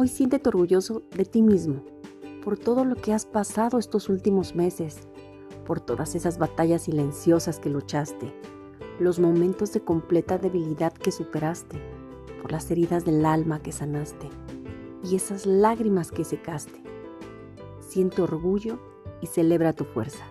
Hoy siéntete orgulloso de ti mismo por todo lo que has pasado estos últimos meses, por todas esas batallas silenciosas que luchaste, los momentos de completa debilidad que superaste, por las heridas del alma que sanaste y esas lágrimas que secaste. Siento orgullo y celebra tu fuerza.